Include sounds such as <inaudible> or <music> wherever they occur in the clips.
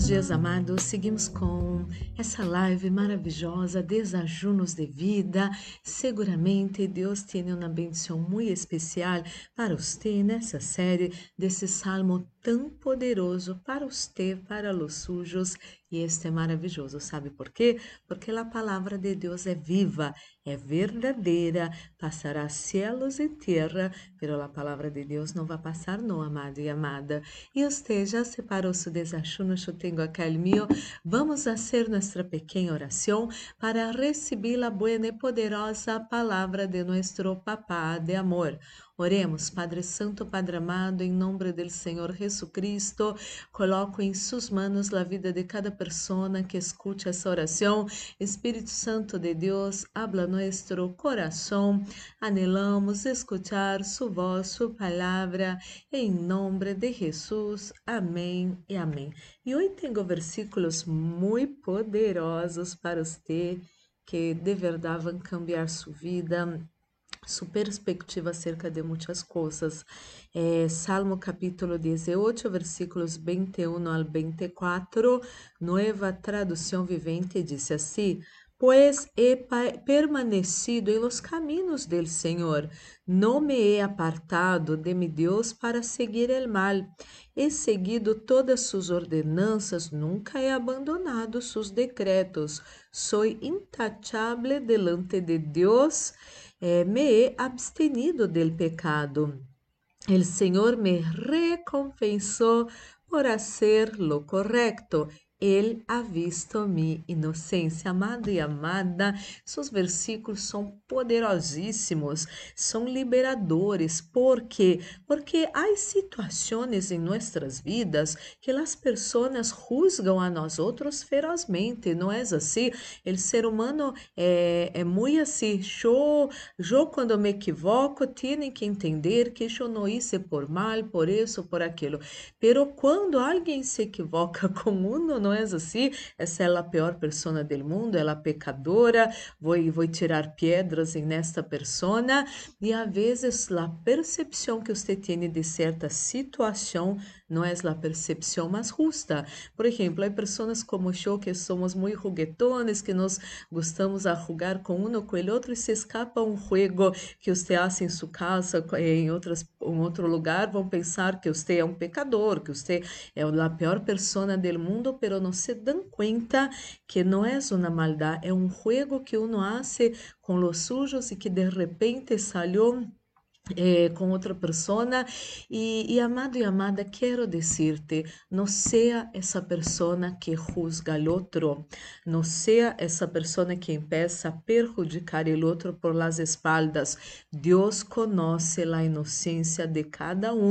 Buenos dias, amados. Seguimos com essa live maravilhosa, Desajunos de Vida. Seguramente Deus tem uma bendição muito especial para você nessa série desse salmo tão poderoso para você, para os sujos e este é maravilhoso, sabe por quê? Porque a palavra de Deus é viva, é verdadeira, passará céus e terra, pero a palavra de Deus não vai passar, não, amado e amada. E você já separou seu desachuno, eu tenho aqui o meu. Vamos fazer nossa pequena oração para receber a boa e poderosa palavra de nosso Papá de amor. Oremos, Padre Santo, Padre amado, em nome do Senhor Jesus Cristo, coloco em suas mãos a vida de cada pessoa que escute essa oração. Espírito Santo de Deus, habla nosso coração. Anelamos escutar sua voz, sua palavra, em nome de Jesus. Amém e amém. E hoje tenho versículos muito poderosos para você que de verdade vão cambiar sua vida su perspectiva acerca de muitas coisas. É, Salmo capítulo 18, versículos 21 ao 24, nova tradução vivente, diz assim: Pois he permanecido em los caminhos del Senhor, não me he apartado de mi Deus para seguir el mal. He seguido todas sus ordenanças, nunca he abandonado sus decretos. Soy intachable delante de Deus eh, me he abstenido del pecado. El Senhor me recompensou por hacer lo correcto. Ele ha visto minha inocência. Amado e amada, seus versículos são poderosíssimos, são liberadores. Por quê? Porque há situações em nossas vidas que as pessoas juzgam a nós outros ferozmente, não é assim? O ser humano é, é muito assim. Eu, eu, quando me equivoco, tenho que entender que eu não hice por mal, por isso, por aquilo. Pero quando alguém se equivoca <laughs> com uno, não é assim? Essa é a pior pessoa do mundo, ela é pecadora, vou, vou tirar pedras em nesta persona. E às vezes a percepção que você tem de certa situação não é a percepção mais justa. Por exemplo, há pessoas como eu que somos muito juguetones, que nos gostamos a com um com o outro e se escapa um jogo que você faz em sua casa, em outro lugar, vão pensar que você é um pecador, que você é a pior pessoa do mundo, pero não se dão conta que não é uma maldade, é um jogo que uno hace com os sujos e que de repente saiu eh, com outra pessoa e, e, amado e amada quero dizer-te não seja essa pessoa que juzga o outro não seja essa pessoa que empieza a perjudicar o outro por las espaldas. Deus conhece a inocência de cada um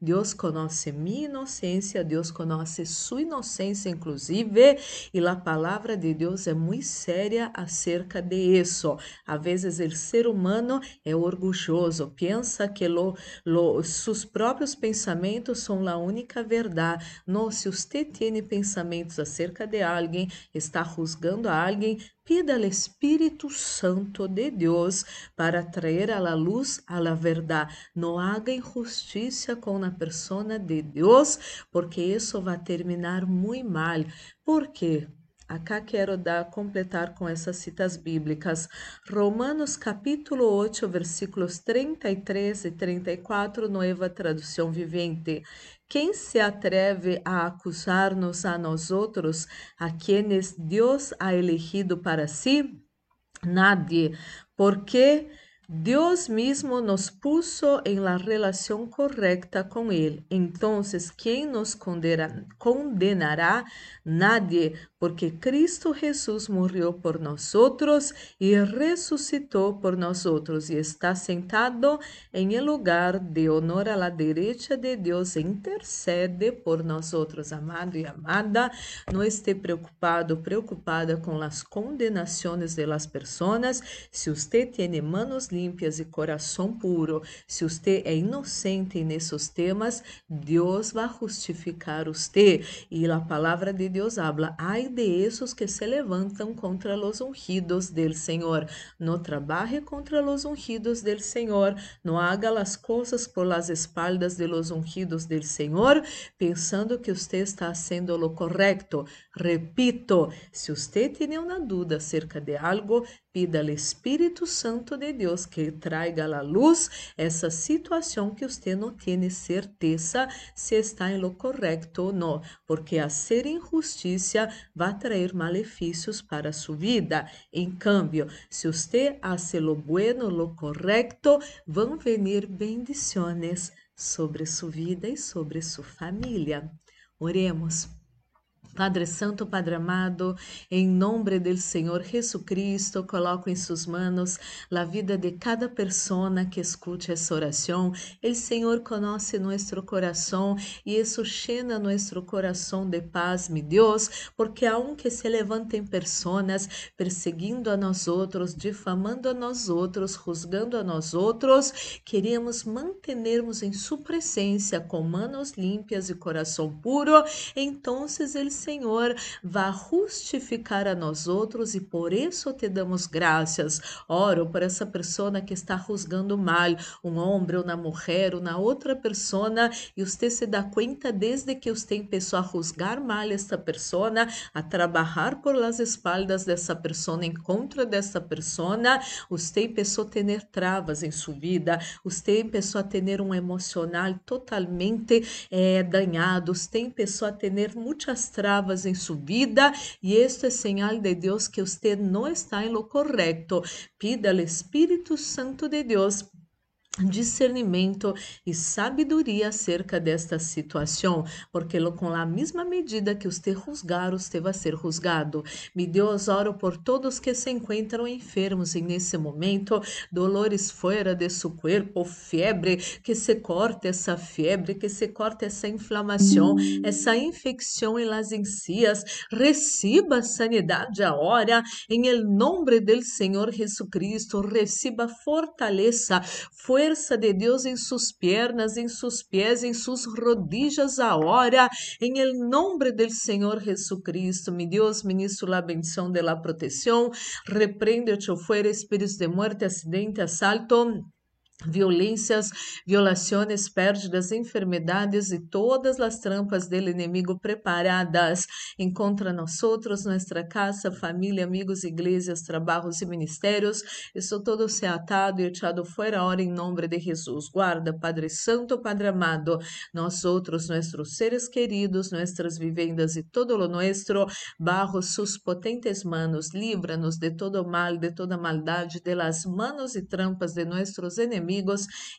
Deus conhece minha inocência Deus conhece sua inocência inclusive e a palavra de Deus é muito séria acerca de isso a vezes o ser humano é orgulhoso pensa que lo, lo, pensamentos são a única verdade. Não, se você tem pensamentos acerca de alguém, está juzgando a alguém, pida ao Espírito Santo de Deus para trazer à luz a la verdade. Não haga injustiça com a persona de Deus, porque isso vai terminar muito mal. Por quê? Acá quero dar, completar com essas citas bíblicas. Romanos capítulo 8, versículos 33 e 34, nova tradução vivente. Quem se atreve a acusar-nos a nós outros, a quienes Deus ha elegido para si? Nadie, porque Deus mesmo nos puso em la relação correcta com Ele. Então, quem nos condenará? Nadie, porque Cristo Jesus morreu por nós e ressuscitou por nós e está sentado em lugar de honor à la derecha de Deus e intercede por nós outros. Amado e amada, não esteja preocupado, preocupada com as condenações de las pessoas. Se você tem manos limpas e coração puro. Se você é inocente nesses temas, Deus vai justificar você. E a palavra de Deus habla: ai de esses que se levantam contra os ungidos del Senhor. No trabalhe contra os ungidos del Senhor. No haga as coisas por las espaldas de los ungidos del Senhor, pensando que você está sendo lo correcto. Repito, se você tem uma dúvida acerca de algo, pida ao Espírito Santo de Deus que traiga à luz essa situação que você não tem certeza se está em lo correto ou não, porque a ser injustiça vai trazer malefícios para sua vida. Em cambio, se você hace lo bueno, lo correcto, vão venir bendições sobre sua vida e sobre sua família. Oremos. Padre Santo, Padre amado, em nome do Senhor Jesucristo, coloco em suas mãos a vida de cada pessoa que escute essa oração. O Senhor conhece nosso coração e isso llena nosso coração de paz, meu Deus, porque aunque se levantem pessoas perseguindo a nós outros, difamando a nós outros, juzgando a nós outros, mantermos em sua presença com manos limpas e coração puro, então ele Senhor vá justificar a nós outros e por isso te damos graças. Oro por essa pessoa que está juzgando mal, um homem, uma mulher, uma outra pessoa, e você se dá conta desde que você começou a juzgar mal esta pessoa, a trabalhar por las espaldas dessa pessoa, em contra dessa pessoa, você começou a ter travas em sua vida, você começou a ter um emocional totalmente eh, danhado, você começou a ter muitas travas em sua vida e isto é señal de Deus que você não está em lo correto. Pida ao Espírito Santo de Deus discernimento e sabedoria acerca desta situação, porque com a mesma medida que você juzgar, você vai ser juzgado. Me Deus, oro por todos que se encontram enfermos e nesse momento, dolores fora de seu corpo, febre, que se corte essa febre, que se corte essa inflamação, essa infecção em las encias, receba sanidade agora, em el nome do Senhor Jesucristo, receba fortaleza, foi fuerza de Deus em suas pernas, em seus pés, em suas rodillas agora, em el nombre del Senhor Jesucristo. Mi Deus, ministro la bendição de la protección, reprende o chofer, espíritos de muerte, acidente, assalto, violências, violações, pérdidas, enfermidades e todas as trampas do inimigo preparadas contra nós outros, nossa casa, família, amigos, igrejas, trabalhos e ministérios. Isso todo se atado e echado fora hora em nome de Jesus. Guarda, Padre Santo, Padre amado, nós outros, nossos seres queridos, nossas vivendas e todo lo nuestro, bajo sus potentes manos, livra-nos de todo mal, de toda maldade, de las manos e trampas de nossos inimigos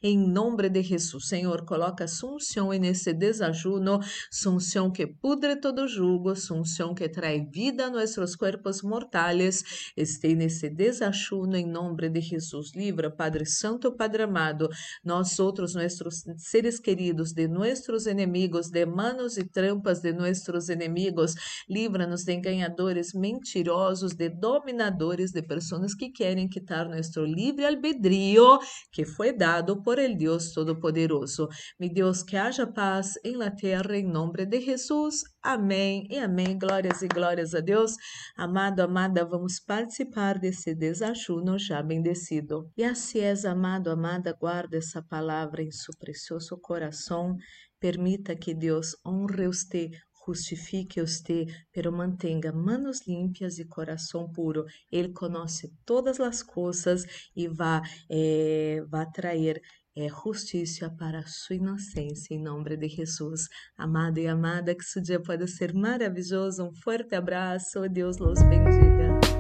em nome de Jesus. Senhor, coloca sunção nesse desajuno, sunção que pudre todo jugo, sunção que traz vida a nossos corpos mortais. Este nesse desajuno, em nome de Jesus. Livra, Padre Santo, Padre amado, nós outros, nossos seres queridos, de nossos inimigos, de manos e trampas de nossos inimigos. Livra-nos de enganadores mentirosos, de dominadores, de pessoas que querem quitar nosso livre albedrío, que foi dado por el Deus Todo-Poderoso. Mi Deus, que haja paz em la terra, em nome de Jesus. Amém e amém. Glórias e glórias a Deus. Amado, amada, vamos participar desse desajuno já bendecido. E assim amado, amada, guarda essa palavra em seu precioso coração. Permita que Deus honre você justifique usted, pero mantenga manos limpias e coração puro. Ele conhece todas as coisas e vai, eh, vai trazer é, justiça para sua inocência, em nome de Jesus. Amado e amada, que seu dia pode ser maravilhoso. Um forte abraço. Deus los bendiga.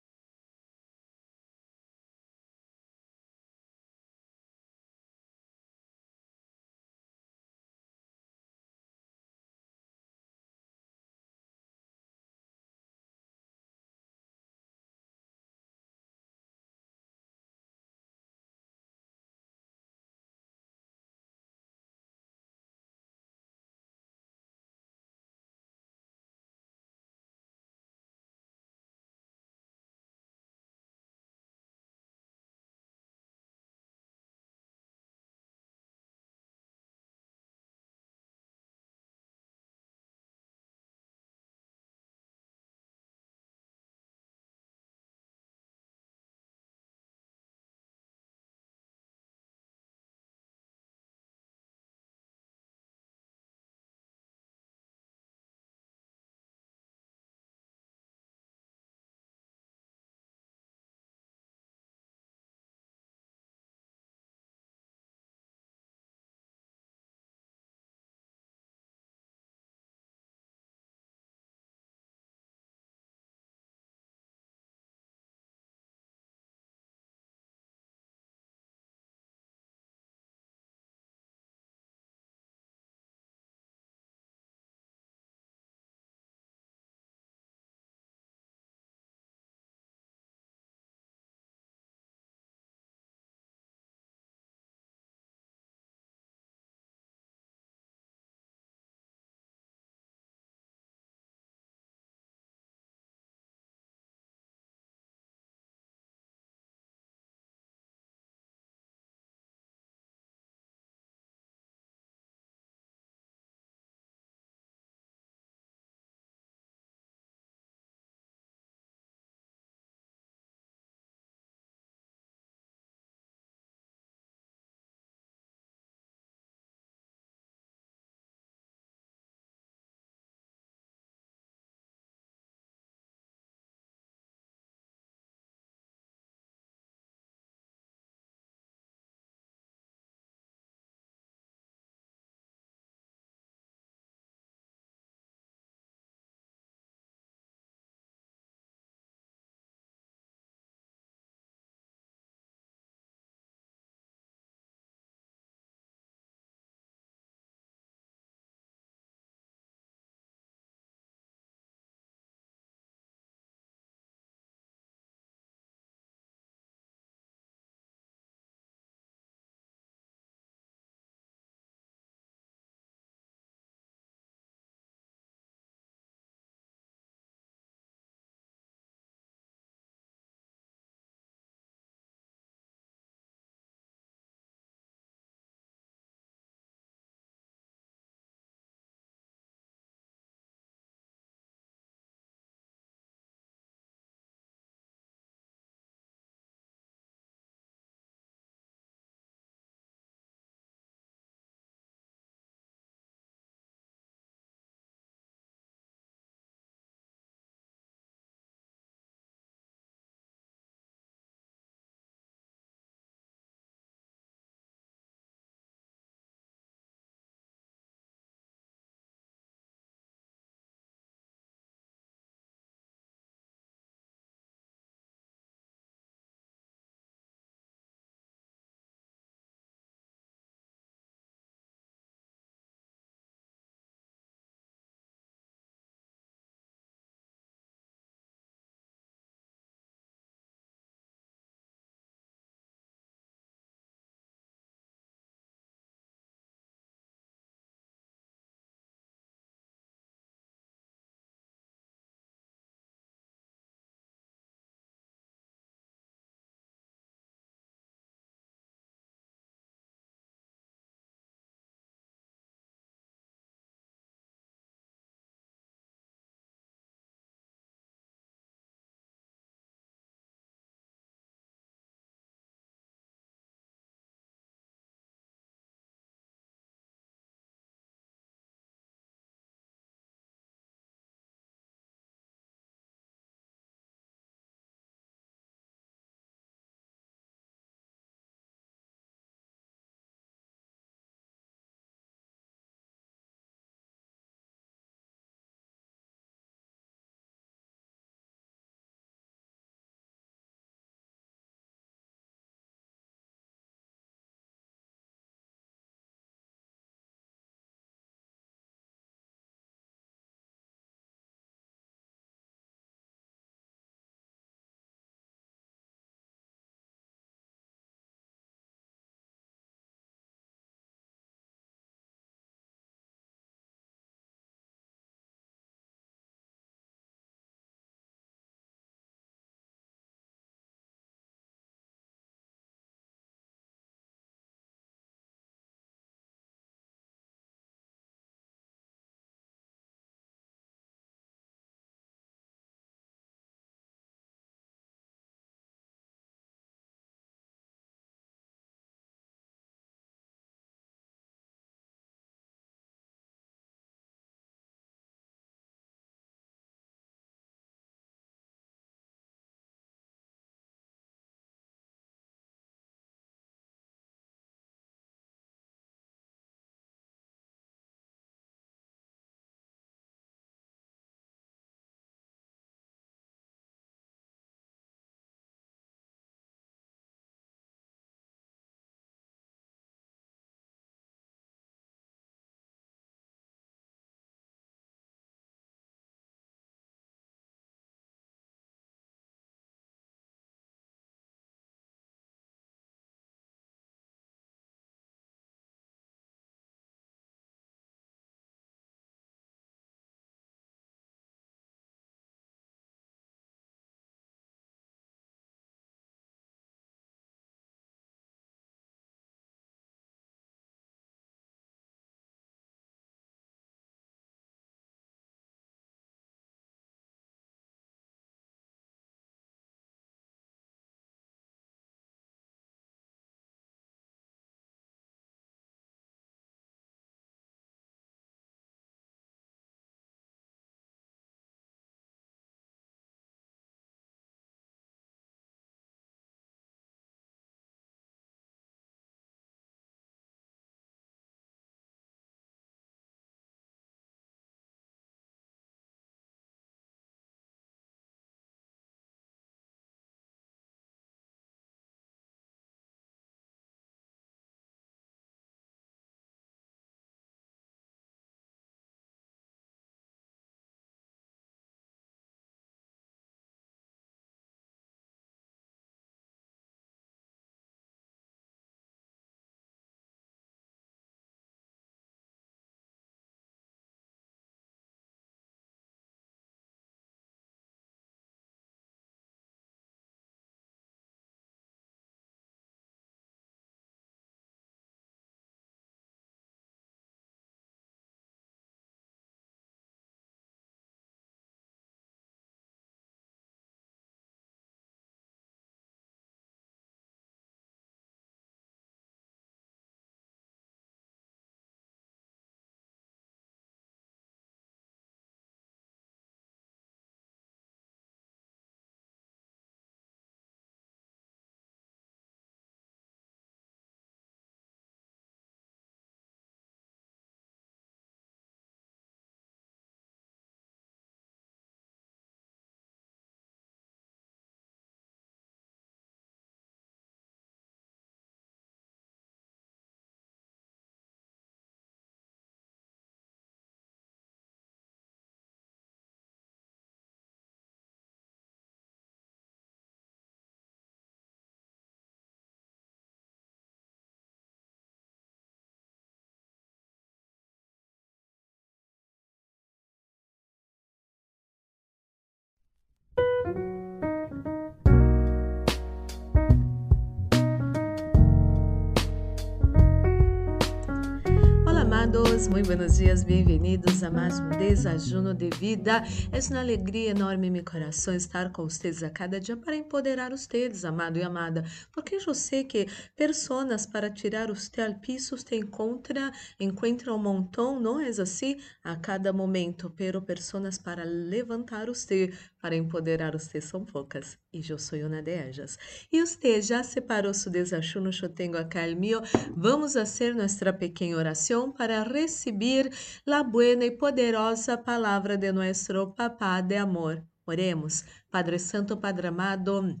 Amados, muito buenos dias, bem-vindos a mais um Desajuno de Vida. É uma alegria enorme em meu coração estar com vocês a cada dia para empoderar vocês, amado e amada, porque eu sei que pessoas para tirar você ao piso você encontra, encontra um montão, não é assim? A cada momento, pero pessoas para levantar você, para empoderar você são poucas, e eu sou uma delas. E você já separou seu desajuno, eu tenho acá o meu. Vamos fazer nossa pequena oração para recibir la buena y poderosa palabra de nuestro Papá de amor. Oremos, Padre Santo, Padre amado.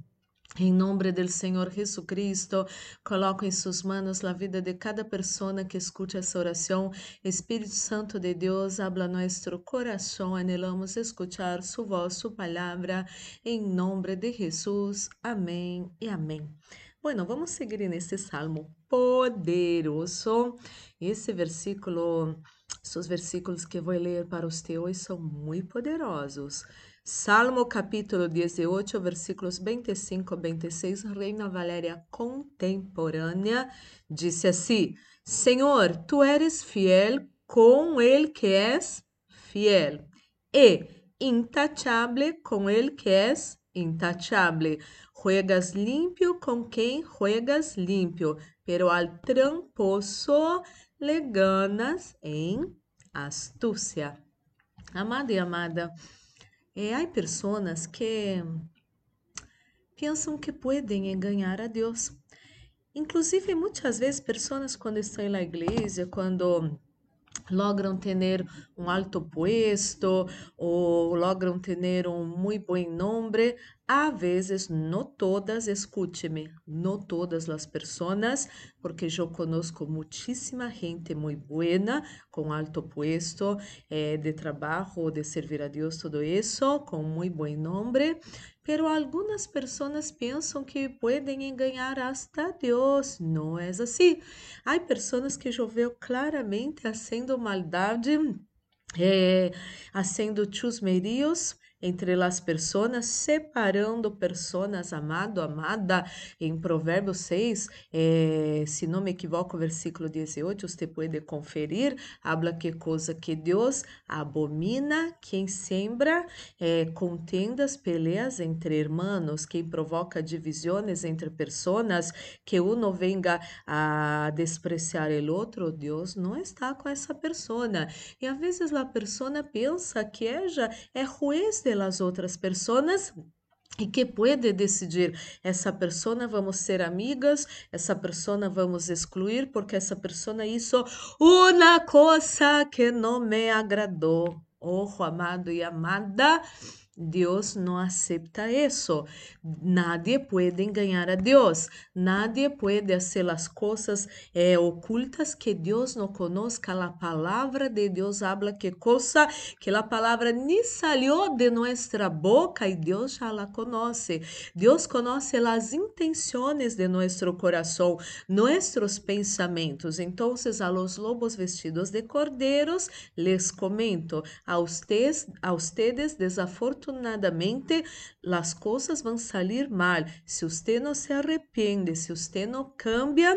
Em nome do Senhor Jesucristo, coloco em suas mãos a vida de cada pessoa que escute essa oração. Espírito Santo de Deus, habla nosso coração. Anelamos escuchar sua voz, sua palavra. Em nome de Jesus. Amém e amém. Bueno, vamos seguir nesse salmo poderoso. Esse versículo, os versículos que vou ler para você hoje são muito poderosos. Salmo capítulo 18, versículos 25 a 26, Reina Valéria contemporânea, disse assim: Senhor, tu eres fiel com ele que és fiel, e intachable com ele que és intachable. Juegas limpio com quem juegas limpio, pero al tramposo le ganas em astúcia. Amado e amada, eh, há pessoas que pensam que podem ganhar a Deus. Inclusive, muitas vezes, pessoas quando estão na igreja, quando logram ter um alto puesto ou logram ter um muito bom nome, a vezes, não todas, escúcheme, não todas as pessoas, porque eu conosco muitíssima gente muito buena, com alto puesto eh, de trabalho, de servir a Deus, tudo isso, com muito bom nome, pero algumas pessoas pensam que podem ganhar hasta Deus. Não é assim. Há pessoas que eu vejo claramente fazendo maldade, eh, fazendo chusmerios, entre as pessoas, separando pessoas, amado, amada. Em Provérbios 6, eh, se não me equivoco, versículo 18, você pode conferir, habla que coisa que Deus abomina, quem sembra eh, contendas, peleas entre irmãos, quem provoca divisões entre pessoas, que uno venga a despreciar o outro, Deus não está com essa pessoa. E às vezes a pessoa pensa que ela é juiz de pelas outras pessoas e que pode decidir essa pessoa vamos ser amigas, essa pessoa vamos excluir porque essa pessoa hizo uma coisa que não me agradou. Ojo, amado e amada, Deus não aceita isso. Nadie pode enganar a Deus. Nadie pode fazer as coisas eh, ocultas que Deus não conozca. A palavra de Deus habla que coisa que a palavra nem saiu de nossa boca e Deus já la conoce. Deus conoce as intenções de nosso coração, nossos pensamentos. Então, a los lobos vestidos de cordeiros, les comento, a ustedes, a ustedes desafortunados desafortunadamente as coisas vão sair mal. Se você não se arrepende, se você não cambia,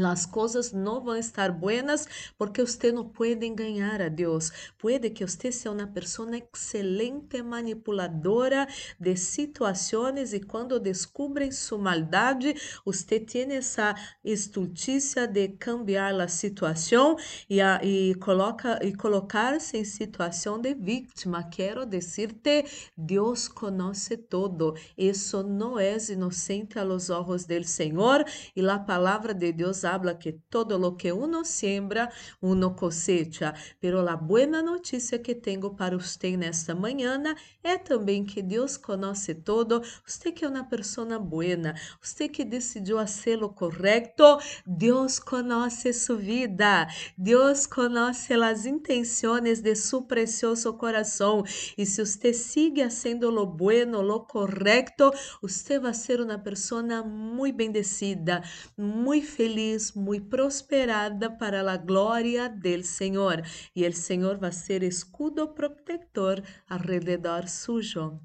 as coisas não vão estar buenas porque você não pode enganar a Deus. Pode que você seja uma pessoa excelente manipuladora de situações e quando descobrem sua maldade, você tem essa estultícia de cambiar a situação e, a, e, coloca, e colocar-se em situação de vítima. Quero dizer-te, Deus conhece todo. Isso não é inocente a los ojos Senhor e a palavra de Habla que todo lo que uno siembra, uno cosecha. Pero la buena noticia que tengo para usted nesta manhã é também que Deus conhece todo. Você que é uma pessoa buena, você que decidiu fazer o correto, Deus conhece sua vida. Deus conhece as intenções de seu precioso coração. E se você sigue fazendo lo bueno, lo correto, você vai ser uma pessoa muito bendecida, muito feliz muito prosperada para a glória del Senhor. E o Senhor vai ser escudo protector alrededor sujo.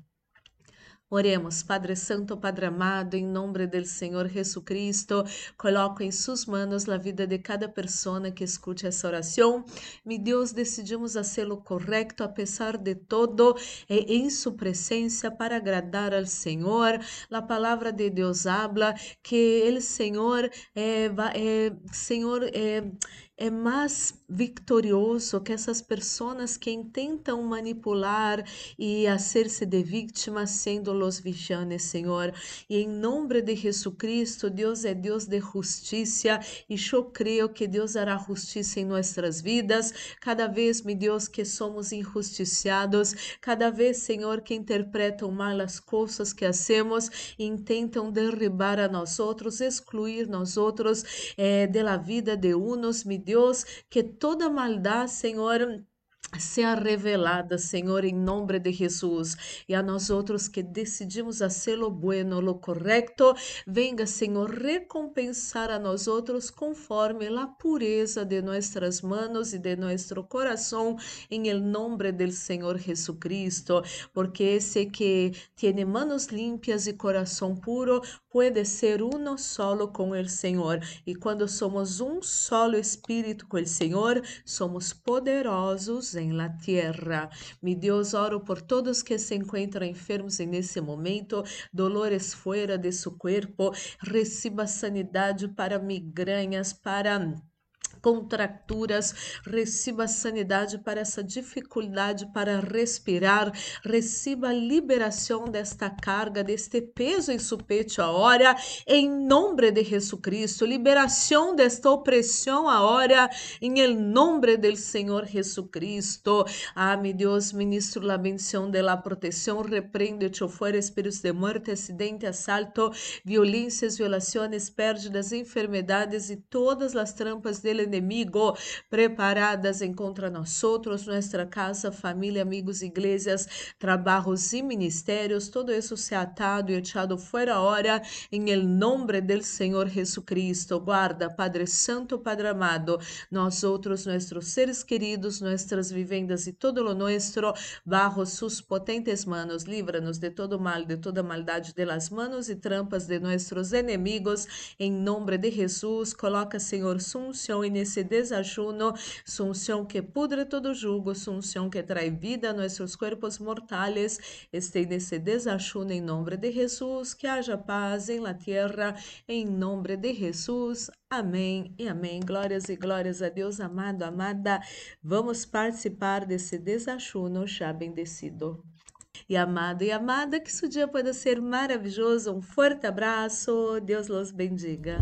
Oremos, Padre Santo, Padre amado, em nome do Senhor Jesucristo, coloco em suas manos a vida de cada pessoa que escute essa oração. Mi Deus, decidimos fazê-lo correto, a pesar de todo, e em sua presença para agradar ao Senhor. A palavra de Deus habla que o Senhor é, é Senhor é, é mais vitorioso que essas pessoas que tentam manipular e hacer-se de vítimas sendo los vigianes, Senhor. E em nome de Jesucristo, Deus é Deus de justiça e eu creio que Deus hará justiça em nossas vidas. Cada vez, meu Deus, que somos injusticiados, cada vez, Senhor, que interpretam mal as coisas que hacemos e intentam derribar a nós outros, excluir nós outros eh, de la vida de unos, meu Deus, que toda maldade, Senhor, seja revelada, Senhor, em nome de Jesus. E a nós outros que decidimos fazer o bueno, o correto, venga, Senhor, recompensar a nós outros conforme a pureza de nossas manos e de nosso coração, em el nome del Senhor Jesucristo, porque esse que tem manos limpias e coração puro pode ser uno solo com o Senhor. E quando somos um solo espírito com o Senhor, somos poderosos em la tierra. Mi Deus, oro por todos que se encontram enfermos nesse momento, dolores fora de seu corpo, receba sanidade para migrañas, para contracturas, receba sanidade para essa dificuldade para respirar, receba a liberação desta carga, deste peso em seu peito agora, em nome de Jesus Cristo, liberação desta opressão agora, em el nome do Senhor Jesus Cristo. Ah, meu Deus, ministro a bendição de la proteção, repreende-te fora espíritos de morte, acidente, assalto, violências, violações, pérdidas, enfermidades e todas as trampas dele inimigo preparadas em contra nós outros, nossa casa, família, amigos, igrejas, trabalhos e ministérios, todo isso se atado e echado fora hora, em el nome del Senhor Jesucristo. Guarda, Padre Santo, Padre amado, nós outros, nossos seres queridos, nossas vivendas e todo lo nuestro, bajo sus potentes manos, livra-nos de todo mal, de toda maldade, de las manos e trampas de nossos inimigos, em nome de Jesus, coloca, Senhor, sunção e nesse desajuno, sunção que pudre todo jugo, sunção que trai vida a nossos corpos mortais, este nesse desajuno em nome de Jesus, que haja paz em la tierra, em nome de Jesus. Amém e amém. Glórias e glórias a Deus, amado, amada. Vamos participar desse desajuno já bendecido. E amado e amada, que seu dia pode ser maravilhoso. Um forte abraço. Deus los bendiga.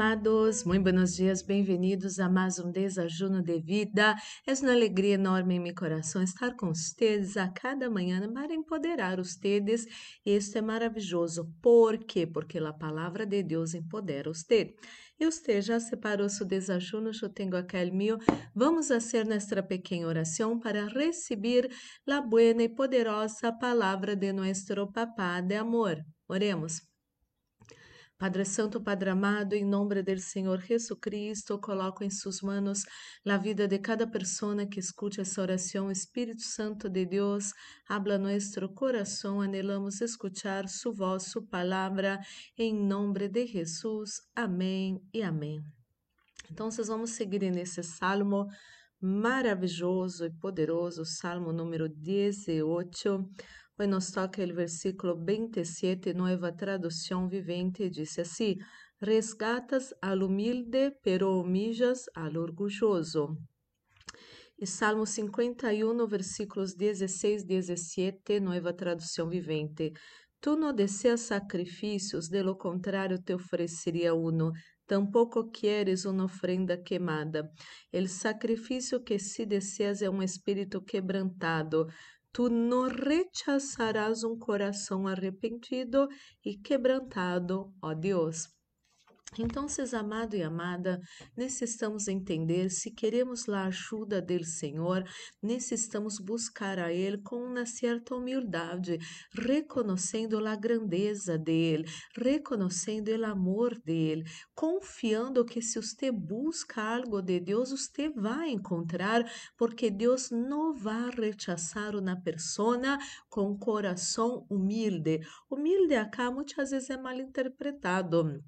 Amados, muito buenos dias, bem-vindos a mais um desajuno de vida. É uma alegria enorme em meu coração estar com vocês a cada manhã para empoderar vocês. E isso é maravilhoso. Por quê? Porque a palavra de Deus empodera você. E você já separou seu desajuno? Eu tenho aquele meu. Vamos fazer nossa pequena oração para receber a boa e poderosa palavra de nosso Papá de amor. Oremos. Padre Santo, Padre amado, em nome do Senhor Jesus Cristo, coloco em suas mãos a vida de cada pessoa que escute essa oração. Espírito Santo de Deus, habla nosso coração, anelamos escuchar sua voz, sua palavra, em nome de Jesus. Amém e amém. Então, vocês vamos seguir nesse salmo maravilhoso e poderoso, salmo número 18 Hoy nos toca o versículo 27, nueva tradução vivente, diz assim: Resgatas al humilde, pero humillas al orgulloso. E Salmo 51, versículos 16 17, nova tradução vivente. Tu não deseas sacrifícios, de lo contrário te ofereceria uno. Tampouco queres uma ofrenda queimada. El sacrifício que se deseas é um espírito quebrantado. Tu não rechazarás um coração arrependido e quebrantado, ó Deus. Então, amado e amada, necessitamos entender se queremos a ajuda do Senhor, necessitamos buscar a Ele com uma certa humildade, reconhecendo a grandeza dele, reconhecendo o amor dele, confiando que se você busca algo de Deus, você vai encontrar, porque Deus não vai rechazar uma pessoa com coração humilde. Humilde acá muitas vezes é mal interpretado.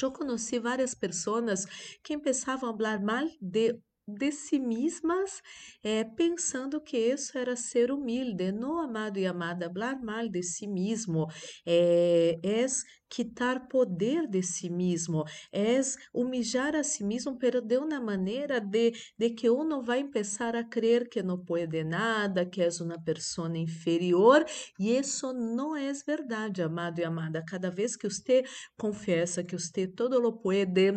Eu conheci várias pessoas que começavam a falar mal de de si mesmas, eh, pensando que isso era ser humilde. No, amado e amada, hablar mal de si mesmo eh, é quitar poder de si mesmo, é humilhar a si mesmo, pero de uma maneira de, de que uno vai começar a crer que não pode nada, que é uma pessoa inferior, e isso não é verdade, amado e amada. Cada vez que você confessa que você todo lo pode,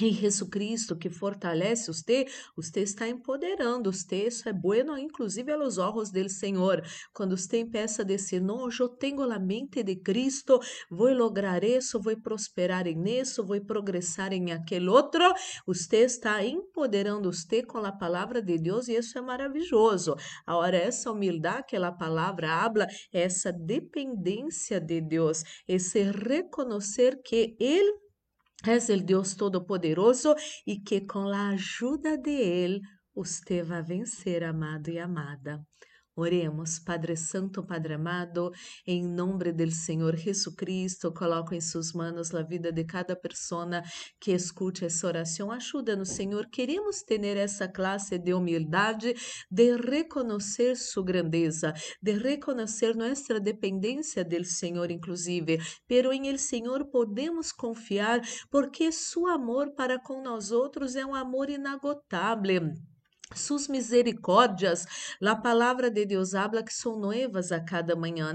em Jesus Cristo que fortalece você, você está empoderando você, isso é bueno, inclusive aos olhos do Senhor. Quando você empieza a dizer, não, eu tenho a mente de Cristo, vou lograr isso, vou prosperar em isso, vou progressar em aquele outro, você está empoderando você com a palavra de Deus e isso é maravilhoso. Agora, essa humildade que a palavra habla, essa dependência de Deus, esse reconhecer que Ele És o Deus Todo-Poderoso e que com a ajuda de Ele, você vai vencer, amado e amada. Oremos, Padre Santo, Padre amado, em nome do Senhor Jesus Cristo, coloco em suas mãos a vida de cada pessoa que escute essa oração. Ajuda-nos, Senhor. Queremos ter essa classe de humildade, de reconhecer sua grandeza, de reconhecer nossa dependência do Senhor, inclusive. Pero em el Senhor podemos confiar, porque seu amor para com nós outros é um amor inagotável. Sus misericórdias, a palavra de Deus habla que são novas a cada manhã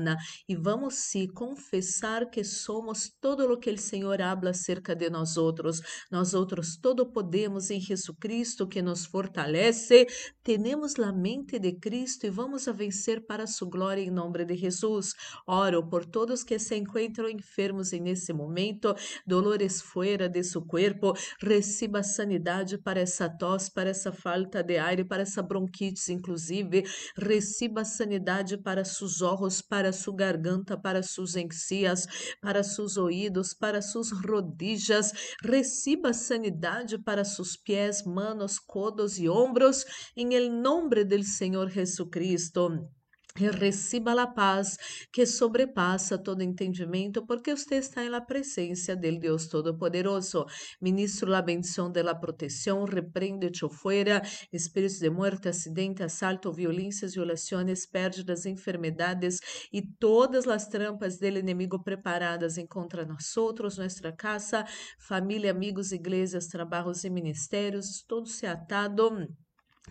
e vamos se confessar que somos todo o que o Senhor habla acerca de nós outros. Nós outros todo podemos em Jesus Cristo que nos fortalece. Temos a mente de Cristo e vamos a vencer para sua glória em nome de Jesus. Oro por todos que se encontram enfermos em nesse momento, dolores fora de seu corpo, receba sanidade para essa tosse, para essa falta de aire, para essa bronquite, inclusive. Receba sanidade para seus olhos, para sua garganta, para suas encias, para seus ouvidos, para suas rodillas. Receba sanidade para seus pés, manos, codos e ombros, em nome do Senhor Jesucristo e receba a paz que sobrepassa todo entendimento, porque você está na presença do Deus Todo-Poderoso. Ministro a bendição de la proteção, repreende-te fora, espíritos de morte, acidente, assalto, violências, violações, pérdidas, enfermedades e todas as trampas do inimigo preparadas contra nós outros, nossa casa, família, amigos, igrejas, trabalhos e ministérios, todo se atado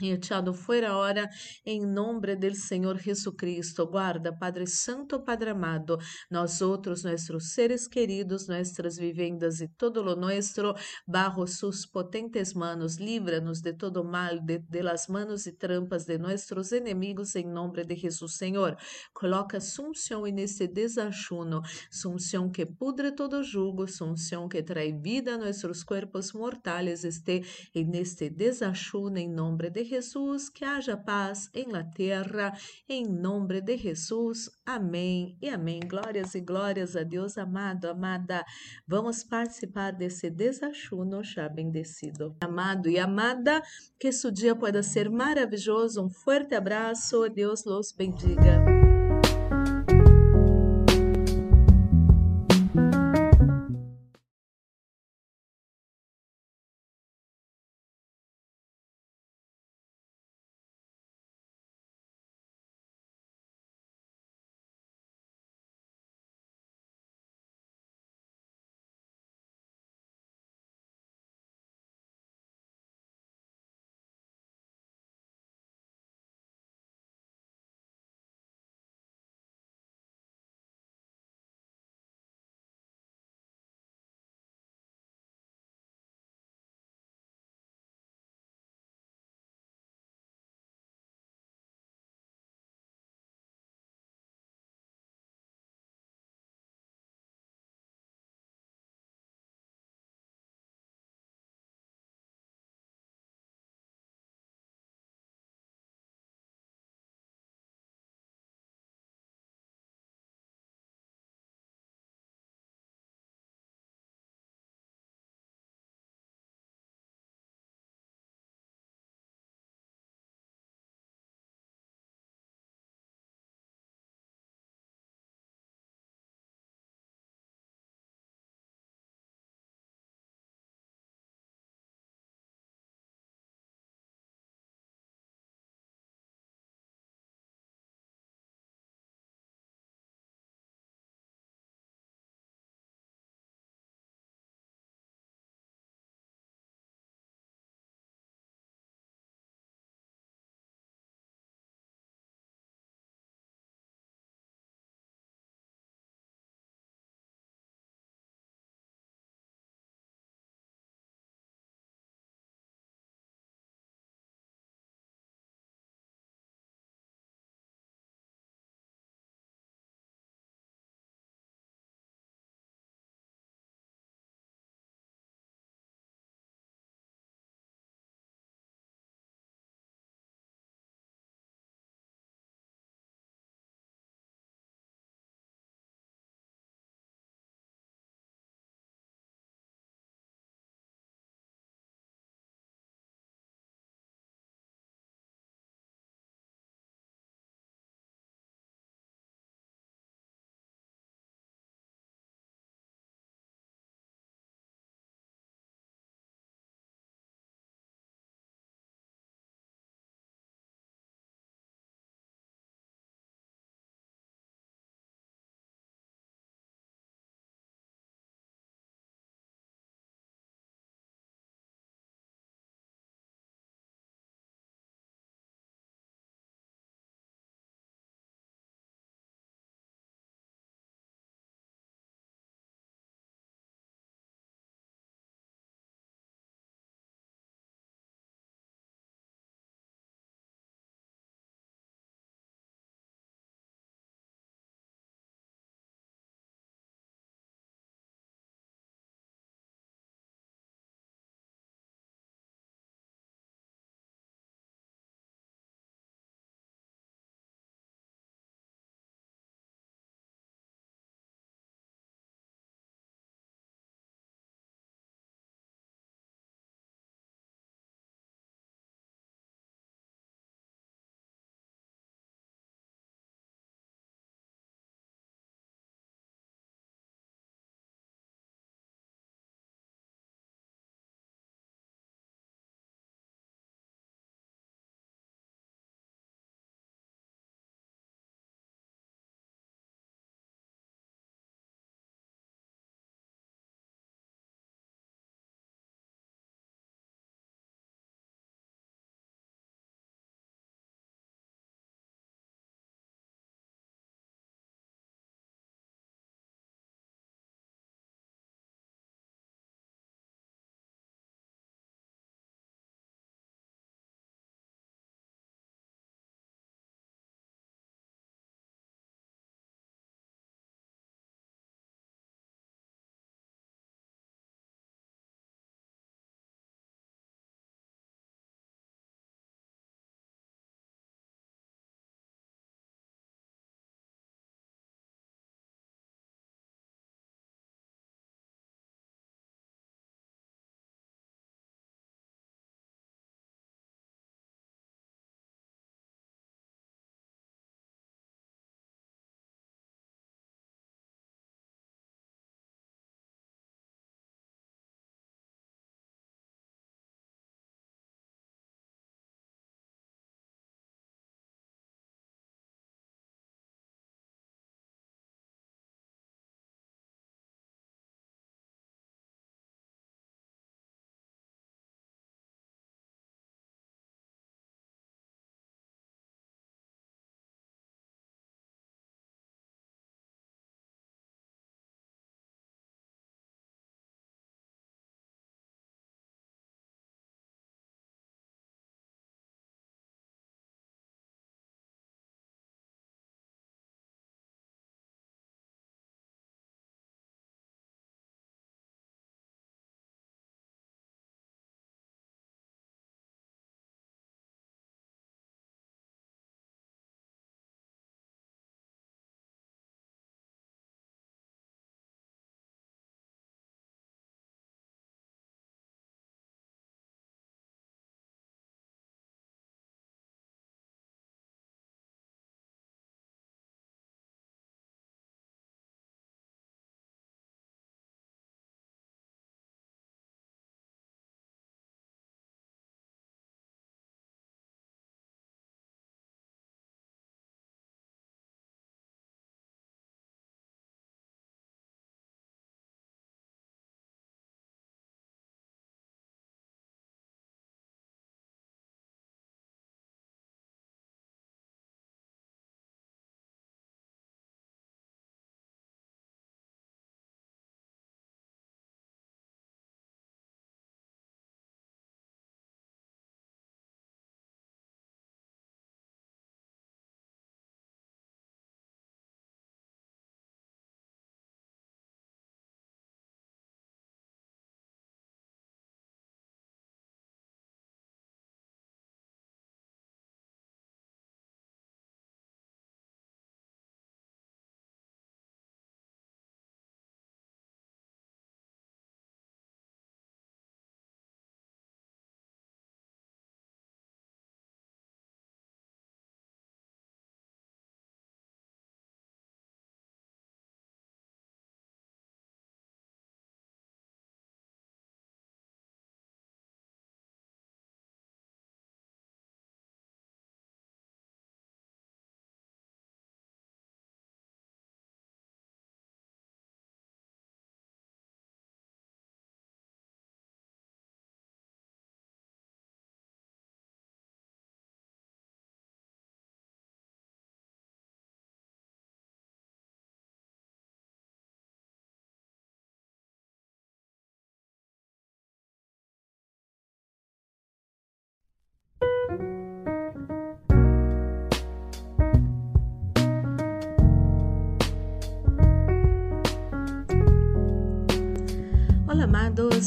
echado fuera ahora en nombre del Señor Jesucristo. Guarda, Padre Santo, Padre amado, nosotros, nuestros seres queridos, nuestras vivendas y todo lo nuestro bajo sus potentes manos. Líbranos de todo mal, de, de las manos y trampas de nuestros enemigos en nombre de Jesús, Señor. Coloca sunción en este desayuno, sunción que pudre todo jugo, sunción que trae vida a nuestros cuerpos mortales, esté en este desayuno en nombre de Jesus, que haja paz em la terra, em nome de Jesus. Amém e amém. Glórias e glórias a Deus, amado, amada. Vamos participar desse desachuno já bendecido. Amado e amada, que esse dia pueda ser maravilhoso. Um forte abraço. Deus los bendiga.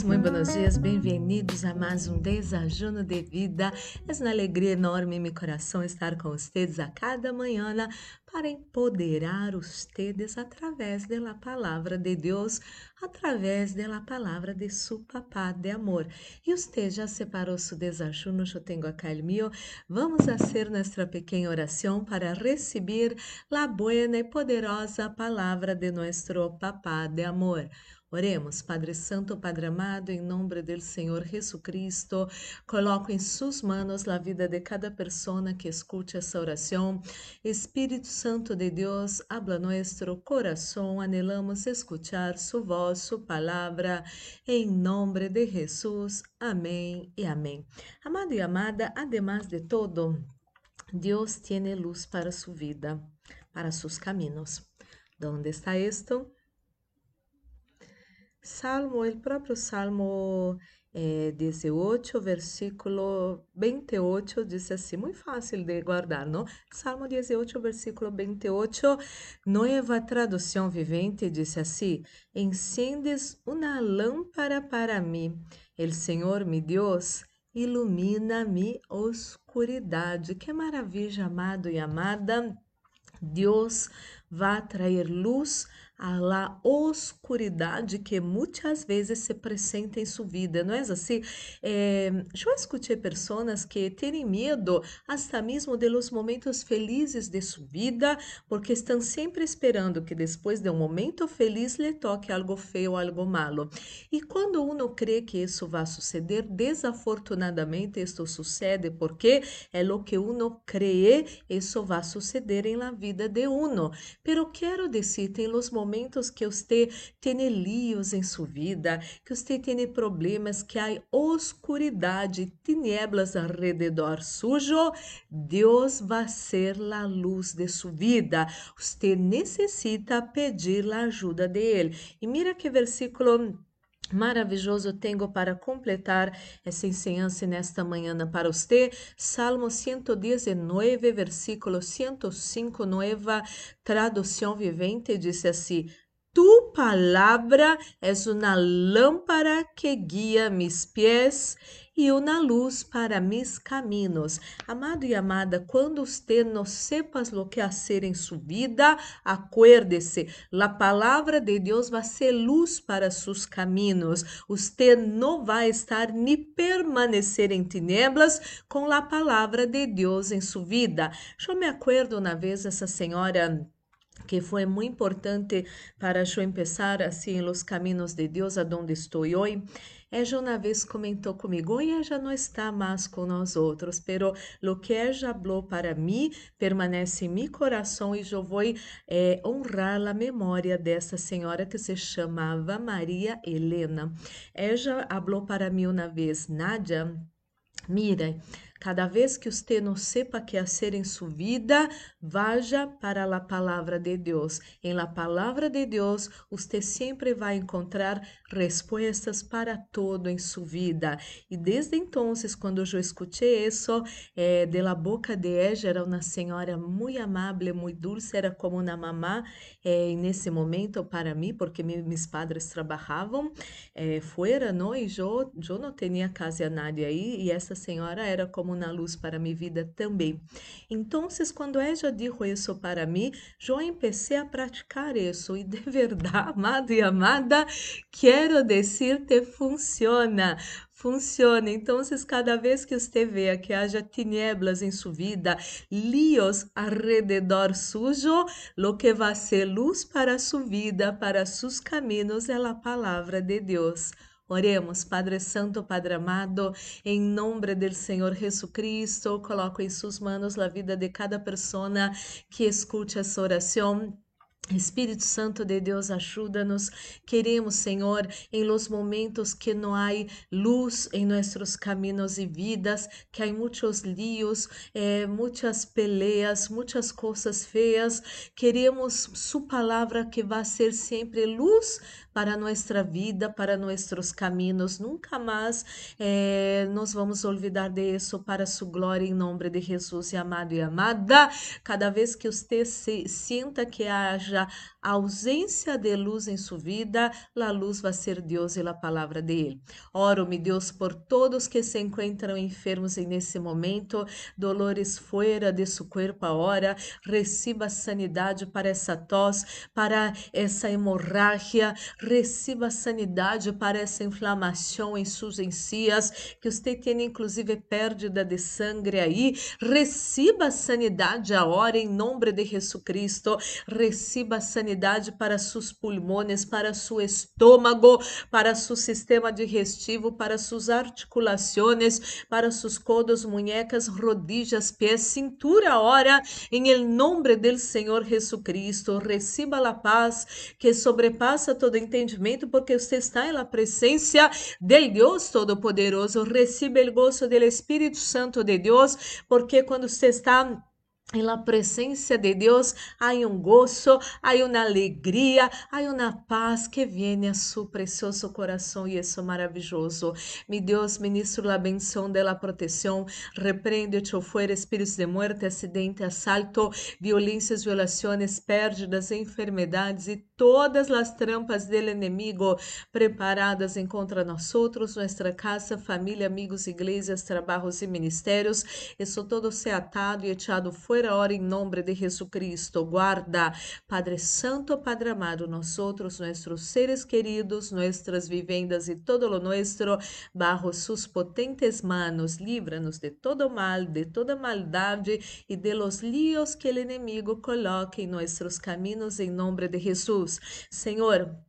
Muito buenos dias, bem-vindos a mais um desajuno de vida. É uma alegria enorme em meu coração estar com vocês a cada manhã para empoderar vocês através da palavra de Deus, através da palavra de su papá de amor. E você já separou seu desajuno? Eu tenho acá o meu. Vamos fazer nossa pequena oração para receber a boa e poderosa palavra de nosso papá de amor. Oremos, Padre Santo, Padre amado, em nome do Senhor Jesus Cristo, coloco em suas mãos a vida de cada pessoa que escute essa oração. Espírito Santo de Deus, habla nosso coração, anelamos escuchar sua voz, sua palavra, em nome de Jesus. Amém e amém. Amado e amada, además de todo, Deus tiene luz para sua vida, para seus caminhos. ¿Dónde está esto? Salmo, el propio Salmo eh, 18, versículo 28, dice así, muy fácil de guardar, ¿no? Salmo 18, versículo 28, nueva traducción vivente, dice así, enciendes una lámpara para mí, el Senhor, mi Deus, ilumina mi oscuridade. Que maravilha, amado e amada. Deus vai trazer luz a la oscuridade que muitas vezes se presenta em sua vida, não é assim? É, eu escutei pessoas que têm medo até mesmo de los momentos felizes de sua vida, porque estão sempre esperando que depois de um momento feliz lhe toque algo feio, algo malo. E quando uno crê que isso vai suceder, desafortunadamente isso sucede porque é o que uno crê, isso vai suceder em la vida de uno. Pero quero dizer, tem los momentos momentos que você tem líos em sua vida, que você tem problemas, que há oscuridade, tinieblas alrededor sujo, Deus vai ser a luz de sua vida. Você necessita pedir a ajuda dele. E mira que versículo maravilhoso tenho para completar essa ensinança nesta manhã para você. Salmo 119, versículo 105, nova tradução vivente, diz assim: Tu palavra és uma lâmpada que guia mis pés e uma luz para mis caminhos. Amado e amada, quando você não sepas o que fazer em sua vida, acuérdese, a palavra de Deus vai ser luz para seus caminhos. Você não vai estar nem permanecer em tinieblas com a palavra de Deus em sua vida. Eu me acordo uma vez essa senhora que foi muito importante para eu começar assim os caminhos de Deus aonde estou hoje. Ella uma vez comentou comigo, ella não está mais com nós outros, pero lo que ella falou para mim permanece em meu coração e eu vou eh, honrar a memória dessa senhora que se chamava Maria Helena. Ella falou para mim uma vez, Nádia, mira, Cada vez que você não sepa que hacer em sua vida, vaja para a palavra de Deus. Em la palavra de Deus, você sempre vai encontrar respostas para todo em sua vida. E desde então, quando eu escutei isso, eh, de la boca de ella, era uma senhora muito amável, muito dulce, era como uma mamá eh, nesse momento para mim, porque meus padres trabalhavam eh, fora, não? E eu, eu não tinha casa a nadie aí, e essa senhora era como como na luz para minha vida também. Então, quando ela dijo isso para mim, eu empecé a praticar isso e de <laughs> verdade, amado e amada, quero dizer-te, funciona funciona. Então, cada vez que você vê que haja tinieblas em sua vida, líos alrededor sujo, lo que vai ser luz para sua vida, para seus caminhos, é a palavra de Deus. Oremos, Padre Santo, Padre amado, em nome do Senhor Jesus Cristo, coloco em suas mãos a vida de cada pessoa que escute essa oração Espírito Santo de Deus, ajuda-nos. Queremos, Senhor, em los momentos que não há luz em nossos caminhos e vidas, que há muitos líos, eh, muitas peleas, muitas coisas feias. Queremos Sua palavra que vai ser sempre luz para nossa vida, para nossos caminhos. Nunca mais eh, nos vamos olvidar de isso para Sua glória, em nome de Jesus, e amado e amada. Cada vez que você se, sinta que haja ausência de luz em sua vida, a luz vai ser Deus e a palavra dele. Oro, meu Deus, por todos que se encontram enfermos nesse momento, dolores fora de seu corpo agora, receba sanidade para essa tos, para essa hemorragia, receba sanidade para essa inflamação em suas encias, que você tem inclusive perda de sangue aí, receba sanidade agora em nome de Jesus Cristo, receba sanidade para seus pulmões, para seu estômago, para seu sistema digestivo, para suas articulações, para seus codos, muñecas, rodillas, pés, cintura agora, em nome do Senhor Jesus Cristo, receba a paz que sobrepassa todo entendimento, porque você está na presença del Deus Todo-Poderoso, receba o gozo do Espírito Santo de Deus, porque quando você está la presencia de Deus há um gozo, há uma alegria, há uma paz que vem a su precioso coração e isso é maravilhoso. Mi Deus, ministro la bendição de la proteção, repreende o fuera espíritos de muerte, acidente, assalto, violências, violações, pérdidas, enfermidades e todas as trampas del enemigo preparadas em contra nós outros, nossa casa, família, amigos, igrejas, trabalhos e ministérios. Isso todo se atado e echado fuera em nome de Jesucristo. Guarda, Padre Santo, Padre amado, nosotros, nuestros seres queridos, nuestras vivendas e todo lo nuestro, bajo sus potentes manos, líbranos de todo mal, de toda maldade e de los líos que el enemigo coloque em nossos caminhos, em nome de Jesus. Senhor,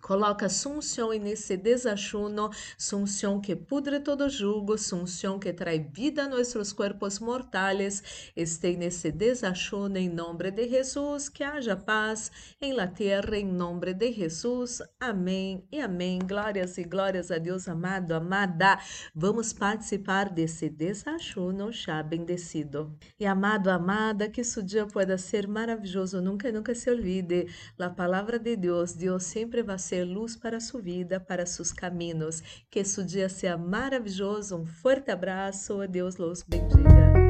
Coloca sunção nesse desachuno, sunção que pudre todo jugo, sunção que traz vida a nossos corpos mortais. Este nesse desachuno em nome de Jesus, que haja paz em la terra em nome de Jesus. Amém e amém. Glórias e glórias a Deus amado, amada. Vamos participar desse desachuno já bendecido. E amado, amada, que seu dia pueda ser maravilhoso, nunca, nunca se olvide. A palavra de Deus, Deus sempre vai ser luz para sua vida, para seus caminhos. Que seu dia seja maravilhoso. Um forte abraço. Deus los bendiga.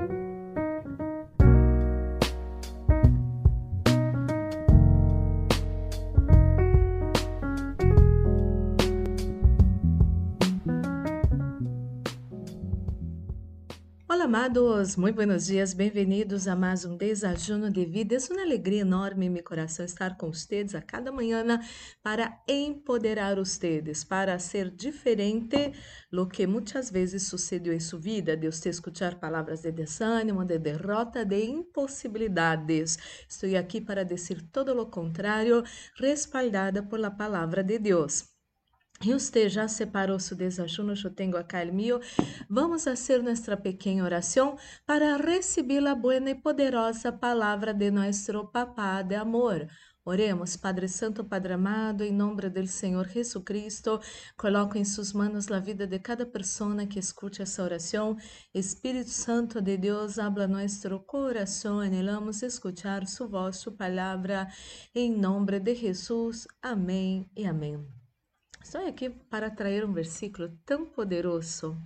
thank you Amados, muito buenos dias, bem-vindos a mais um Desajuno de Vida. É uma alegria enorme em meu coração estar com vocês a cada manhã para empoderar vocês, para ser diferente lo que muitas vezes sucedeu em sua vida, de você escutar palavras de desânimo, de derrota, de impossibilidades. Estou aqui para dizer todo o contrário, respaldada por la palavra de Deus. E você já separou seu desajuno? Eu tenho acá o meu. Vamos fazer nossa pequena oração para receber a boa e poderosa palavra de nosso Papá de amor. Oremos, Padre Santo, Padre amado, em nome do Senhor Jesus Cristo, coloco em suas mãos a vida de cada pessoa que escute essa oração. Espírito Santo de Deus, habla nosso coração, anelamos escuchar sua voz, sua palavra, em nome de Jesus. Amém e amém. Estou aqui para trazer um versículo tão poderoso,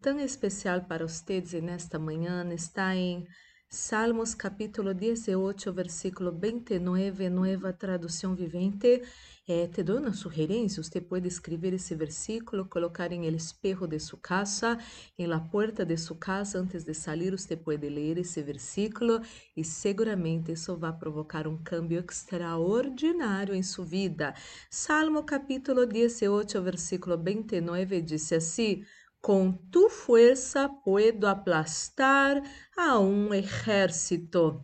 tão especial para vocês nesta manhã. Está em Salmos capítulo 18, versículo 29, nova tradução vivente. Eh, te dou uma sugerência, você pode escrever esse versículo, colocar em el espejo de sua casa, em la puerta de sua casa, antes de sair, você pode ler esse versículo e seguramente isso vai provocar um cambio extraordinário em sua vida. Salmo capítulo 18, versículo 29 diz assim: Com tu fuerza puedo aplastar a um ejército.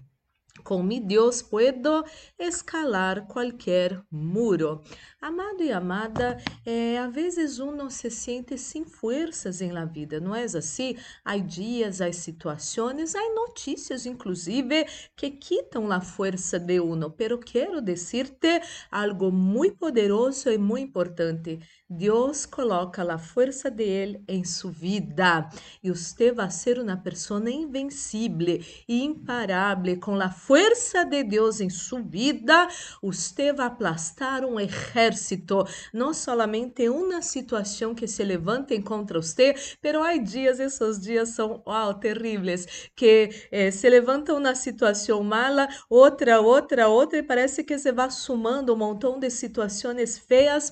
Com mi Deus puedo escalar qualquer muro. Amado e amada, é, às vezes uno se sente sem forças em la vida, não é assim? Há dias, há situações, há notícias, inclusive, que quitam a força de uno. Pero quero dizer-te algo muito poderoso e muito importante. Deus coloca a força de Ele em sua vida e você vai ser uma pessoa invencível e imparável com a força de Deus em sua vida. Você vai aplastar um exército, não somente uma situação que se levante contra você, pero há dias, esses dias são wow, terríveis, que eh, se levanta uma situação mala, outra, outra, outra, e parece que se vai sumando um montão de situações feias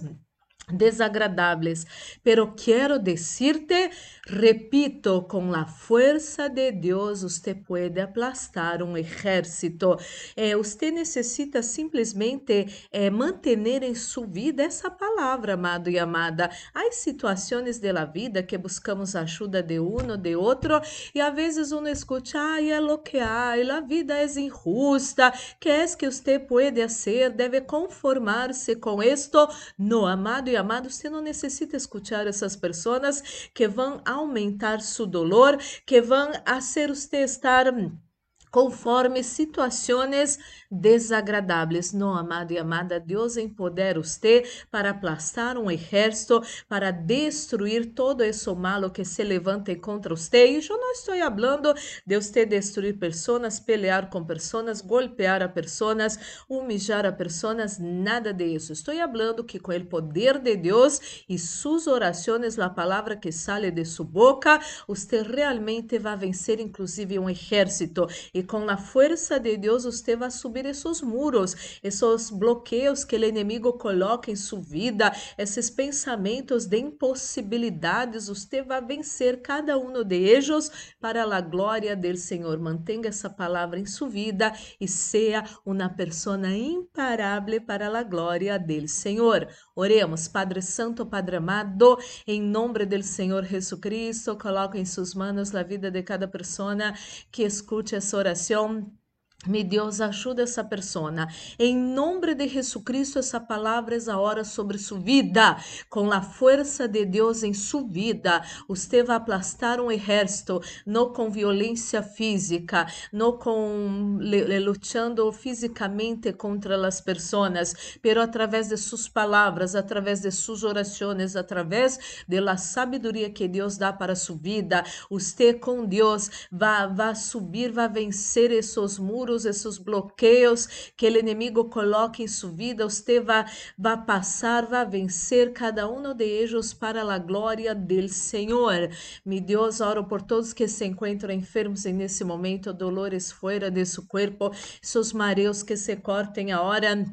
desagradables, pero quiero decirte, repito, con la fuerza de Dios usted puede aplastar un ejército. Eh, usted necessita simplesmente eh, manter em sua vida essa palavra, amado e amada. Há situações de la vida que buscamos ajuda de um de outro e às vezes uno escuta, ai, é lo que hay, a vida é injusta, que é que usted pode fazer? Deve conformar-se com esto. No, amado e amado, você não necessita escutar essas pessoas que vão aumentar seu dolor, que vão fazer você estar conforme situações desagradáveis. Não, amado e amada, Deus empodera você para aplastar um exército, para destruir todo esse malo que se levanta contra você. E eu não estou falando de você destruir pessoas, pelear com pessoas, golpear a pessoas, humilhar a pessoas, nada disso. Estou falando que com o poder de Deus e suas orações, a palavra que sale de sua boca, você realmente vai vencer, inclusive, um exército. E com a força de Deus, você vai subir esses muros, esses bloqueios que o inimigo coloca em sua vida, esses pensamentos de impossibilidades, você vai vencer cada um de eles para a glória do Senhor. Mantenha essa palavra em sua vida e seja uma pessoa imparável para a glória do Senhor. Oremos, Padre Santo, Padre amado, em nome do Senhor Jesus Cristo, coloque em suas mãos a vida de cada pessoa que escute essa oração Mi Deus, ajuda essa persona. Em nome de Jesucristo, essa palavra é hora sobre sua vida. Com a força de Deus em sua vida, você vai aplastar um exército, não com violência física, não com lutando fisicamente contra as pessoas, pero através de suas palavras, através de suas orações, através da sabedoria que Deus dá para sua vida, você com Deus vai, vai subir, vai vencer esses muros esses bloqueios que o inimigo coloca em sua vida, você vai, vai passar, vai vencer cada um de para a glória do Senhor. Mi Deus, oro por todos que se encontram enfermos nesse momento, dolores fora de seu corpo, seus mareos que se cortem agora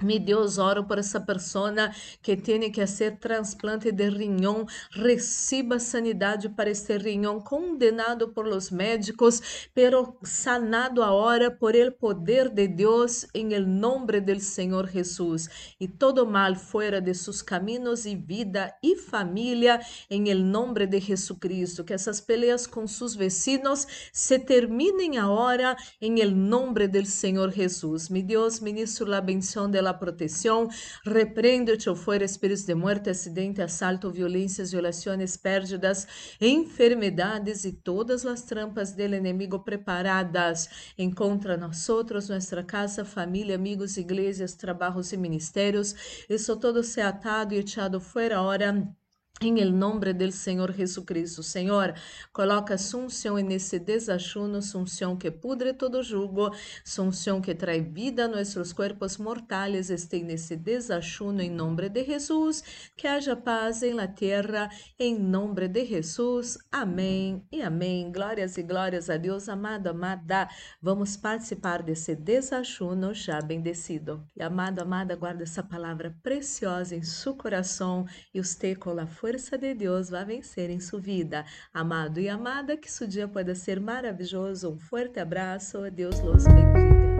Mi Deus, oro por essa pessoa que tem que fazer transplante de riñón. Receba sanidade para este riñón, condenado por los médicos, pero sanado agora por el poder de Deus, em el nombre del Senhor Jesus. E todo mal fuera de sus caminos e vida e família, em el nombre de Jesucristo. Que essas peleas com seus vecinos se terminem agora, em el nombre del Senhor Jesus. Mi Deus, ministro a bendição de la protección. Reprendo, te fuera espíritos de muerte, acidente, asalto, violências, violações, pérdidas, enfermedades e todas as trampas del enemigo preparadas encontra nós outros, nossa casa, família, amigos, igrejas, trabalhos e ministérios. Isso todo se atado e echado fora ahora em el del Senhor Jesucristo. Senhor, coloca sunção nesse desachuno, sunção que pudre todo jugo, sunção que traz vida a nossos corpos mortais, este nesse desachuno em nome de Jesus. Que haja paz em la terra, em nome de Jesus. Amém e amém. Glórias e glórias a Deus, amado, amada. Vamos participar desse desachuno já bendecido. E amado, amada, guarda essa palavra preciosa em seu coração e os te com força de Deus vai vencer em sua vida. Amado e amada, que seu dia pode ser maravilhoso. Um forte abraço. Deus los bendiga.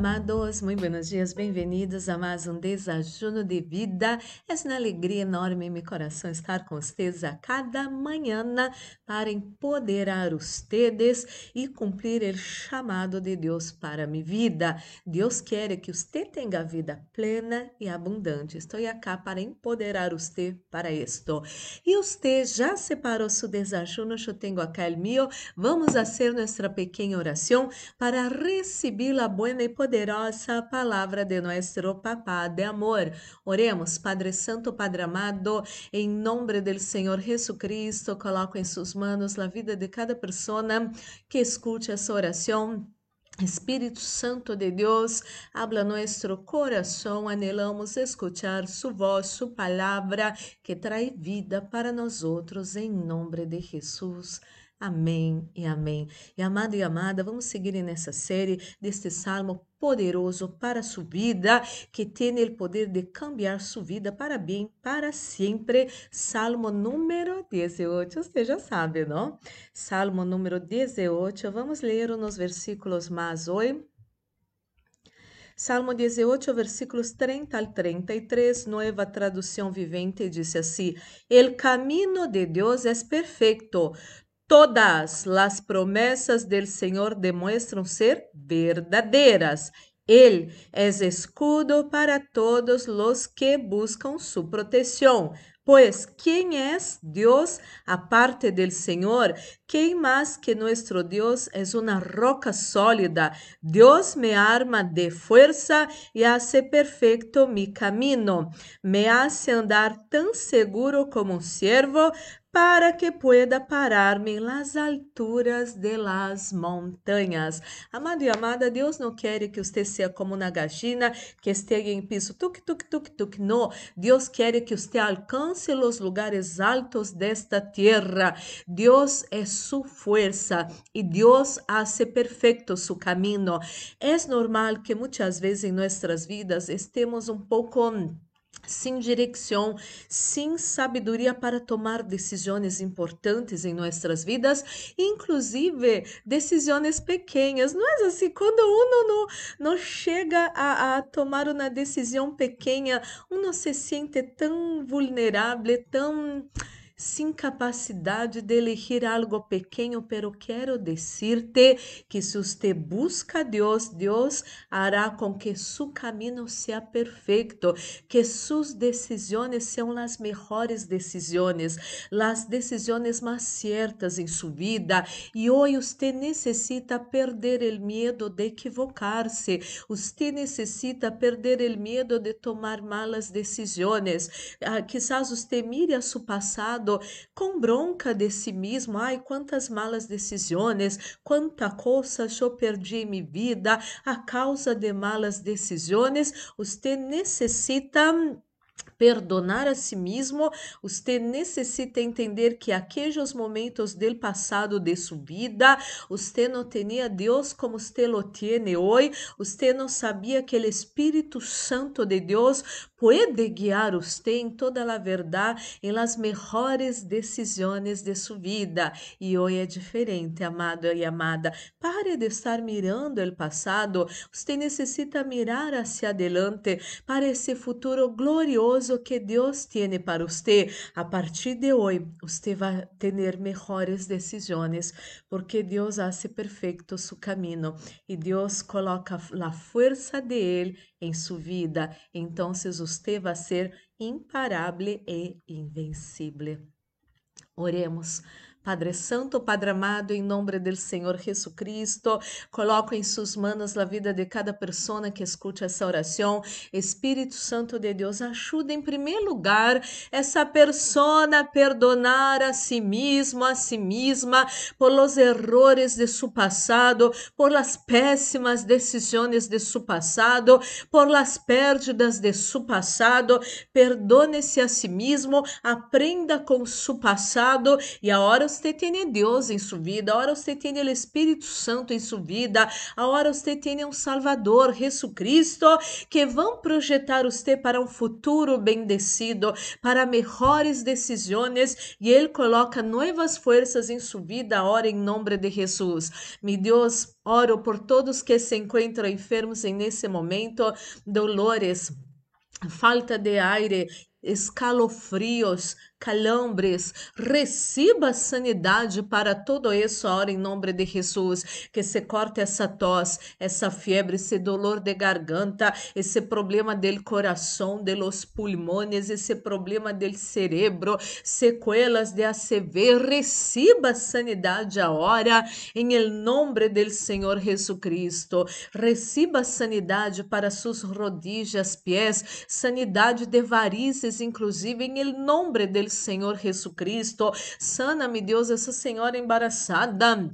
Amados, muito buenos dias, bem-vindos a mais um desajuno de vida. É uma alegria enorme em meu coração estar com vocês a cada manhã para empoderar vocês e cumprir o chamado de Deus para minha vida. Deus quer que você tenha vida plena e abundante. Estou aqui para empoderar você para isto. E você já separou seu desajuno? Eu tenho aqui o meu. Vamos fazer nossa pequena oração para receber a buena e poderosa palavra de nosso Papá de amor. Oremos, Padre Santo, Padre amado, em nome do Senhor Jesucristo, coloco em suas mãos a vida de cada pessoa que escute essa oração. Espírito Santo de Deus, habla nuestro coração, anelamos escuchar su voz, su palabra, que trae vida para nós outros, em nome de Jesus. Amém e amém. E amado e amada, vamos seguir nessa série deste salmo poderoso para sua vida, que tem o poder de cambiar sua vida para bem, para sempre. Salmo número 18, você já sabe, não? Salmo número 18, vamos ler nos versículos mais hoje. Salmo 18, versículos 30 al 33, nova tradução vivente, diz assim: El camino de Deus é perfeito, Todas las promesas del Señor demuestran ser verdaderas. Él es escudo para todos los que buscan su protección. Pues, ¿quién es Dios aparte del Señor? ¿Quién más que nuestro Dios es una roca sólida? Dios me arma de fuerza y hace perfecto mi camino. Me hace andar tan seguro como un siervo para que pueda parar-me nas alturas de las montanhas. Amado e amada, Deus não quer que você seja como uma gallina que esteja em piso tuk tuk tuk tuk. Não, Deus quer que você alcance os lugares altos desta terra. Deus é sua força e Deus hace perfeito seu caminho. É normal que muitas vezes em nossas vidas estemos um pouco sem direção, sem sabedoria para tomar decisões importantes em nossas vidas, inclusive decisões pequenas. Não é assim? Quando uno não, não chega a, a tomar uma decisão pequena, uno se sente tão vulnerável, tão sem capacidade de elegir algo pequeno, pero quero dizer-te que se você busca Deus, Deus hará com que seu caminho seja perfeito, que suas decisões sejam as melhores decisões, as decisões mais certas em sua vida. E hoje você necessita perder o medo de equivocar-se, você necessita perder o medo de tomar malas decisões. Ah, quizás você mire a seu passado com bronca de si mesmo. Ai, quantas malas decisões, quanta coisa eu perdi em minha vida a causa de malas decisões. Você necessita perdonar a si mesmo, você necessita entender que aqueles momentos do passado de sua vida, você não tinha Deus como você lo tiene hoje, você não sabia que o Espírito Santo de Deus pode guiar você em toda a verdade, em las melhores decisões de sua vida. E hoje é diferente, amado e amada. Pare de estar mirando o passado, você necessita mirar hacia adelante para esse futuro glorioso que Deus tiene para você. A partir de hoje, você vai ter melhores decisões, porque Deus hace perfeito seu caminho e Deus coloca a força de Ele em sua vida. Então, você vai ser imparável e invencível. Oremos. Padre Santo, Padre amado, em nome do Senhor Jesus Cristo, coloco em suas mãos a vida de cada pessoa que escute essa oração. Espírito Santo de Deus, ajude em primeiro lugar essa pessoa a perdonar a si mesmo, a si mesma, por los errores de seu passado, por las péssimas decisões de seu passado, por las pérdidas de seu passado. Perdone-se a si mesmo, aprenda com seu passado e agora você tem Deus em sua vida, agora você tem o Espírito Santo em sua vida, agora você tem um Salvador, Jesus Cristo, que vão projetar você para um futuro bendecido, para melhores decisões, e Ele coloca novas forças em sua vida, agora em nome de Jesus. Meu Deus, oro por todos que se encontram enfermos em nesse momento, dolores, falta de aire, escalofrios, calambres, receba sanidade para todo isso agora em nome de Jesus, que se corte essa tosse, essa febre, esse dolor de garganta, esse problema do coração, de los pulmones, esse problema do cerebro, sequelas de ACV, receba sanidade agora em el nome do Senhor Jesus Cristo, receba sanidade para suas rodillas, pés, sanidade de varizes, inclusive em el nome del Senhor Jesus Cristo. Sana-me, Deus, essa senhora embaraçada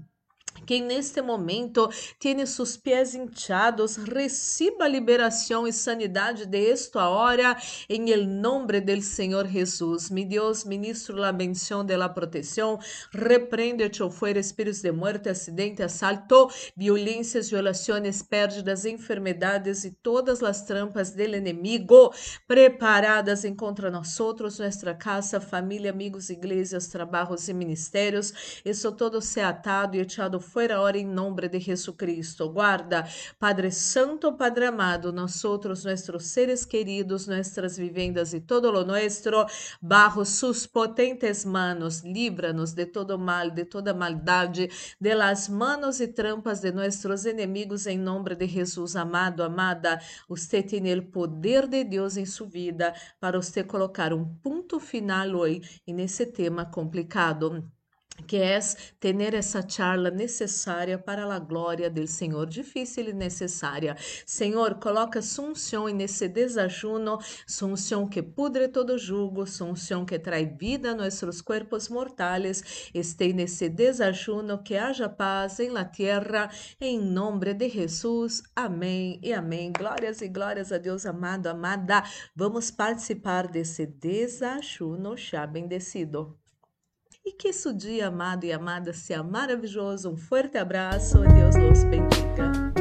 quem neste momento tem seus pés hinchados, receba liberação e sanidade de esta hora, em nombre del Senhor Jesus. Mi Deus, ministro la bendición de la protección, reprende o fuera espíritos de muerte, acidente, assalto, violências, violações, pérdidas, enfermedades e todas as trampas del enemigo preparadas em contra nós outros, nossa casa, família, amigos, igrejas, trabalhos e ministérios. Isso todo se atado e echado fuera ahora em nome de Jesucristo. Guarda, Padre Santo, Padre amado, nosotros, nuestros seres queridos, nuestras vivendas e todo lo nuestro, bajo sus potentes manos, líbranos de todo mal, de toda maldade, de las manos e trampas de nuestros enemigos, em nome de Jesus. Amado, amada, você tem o poder de Deus em sua vida para você colocar um ponto final hoje nesse tema complicado que é ter essa charla necessária para a glória do Senhor, difícil e necessária. Senhor, coloca sunção nesse desajuno, sunção que pudre todo jugo, sunção que trai vida a nossos corpos mortais. Este nesse desajuno, que haja paz em la terra, em nome de Jesus. Amém e amém. Glórias e glórias a Deus amado, amada. Vamos participar desse desajuno já bendecido. E que esse dia, amado e amada, seja maravilhoso. Um forte abraço. Deus nos bendiga.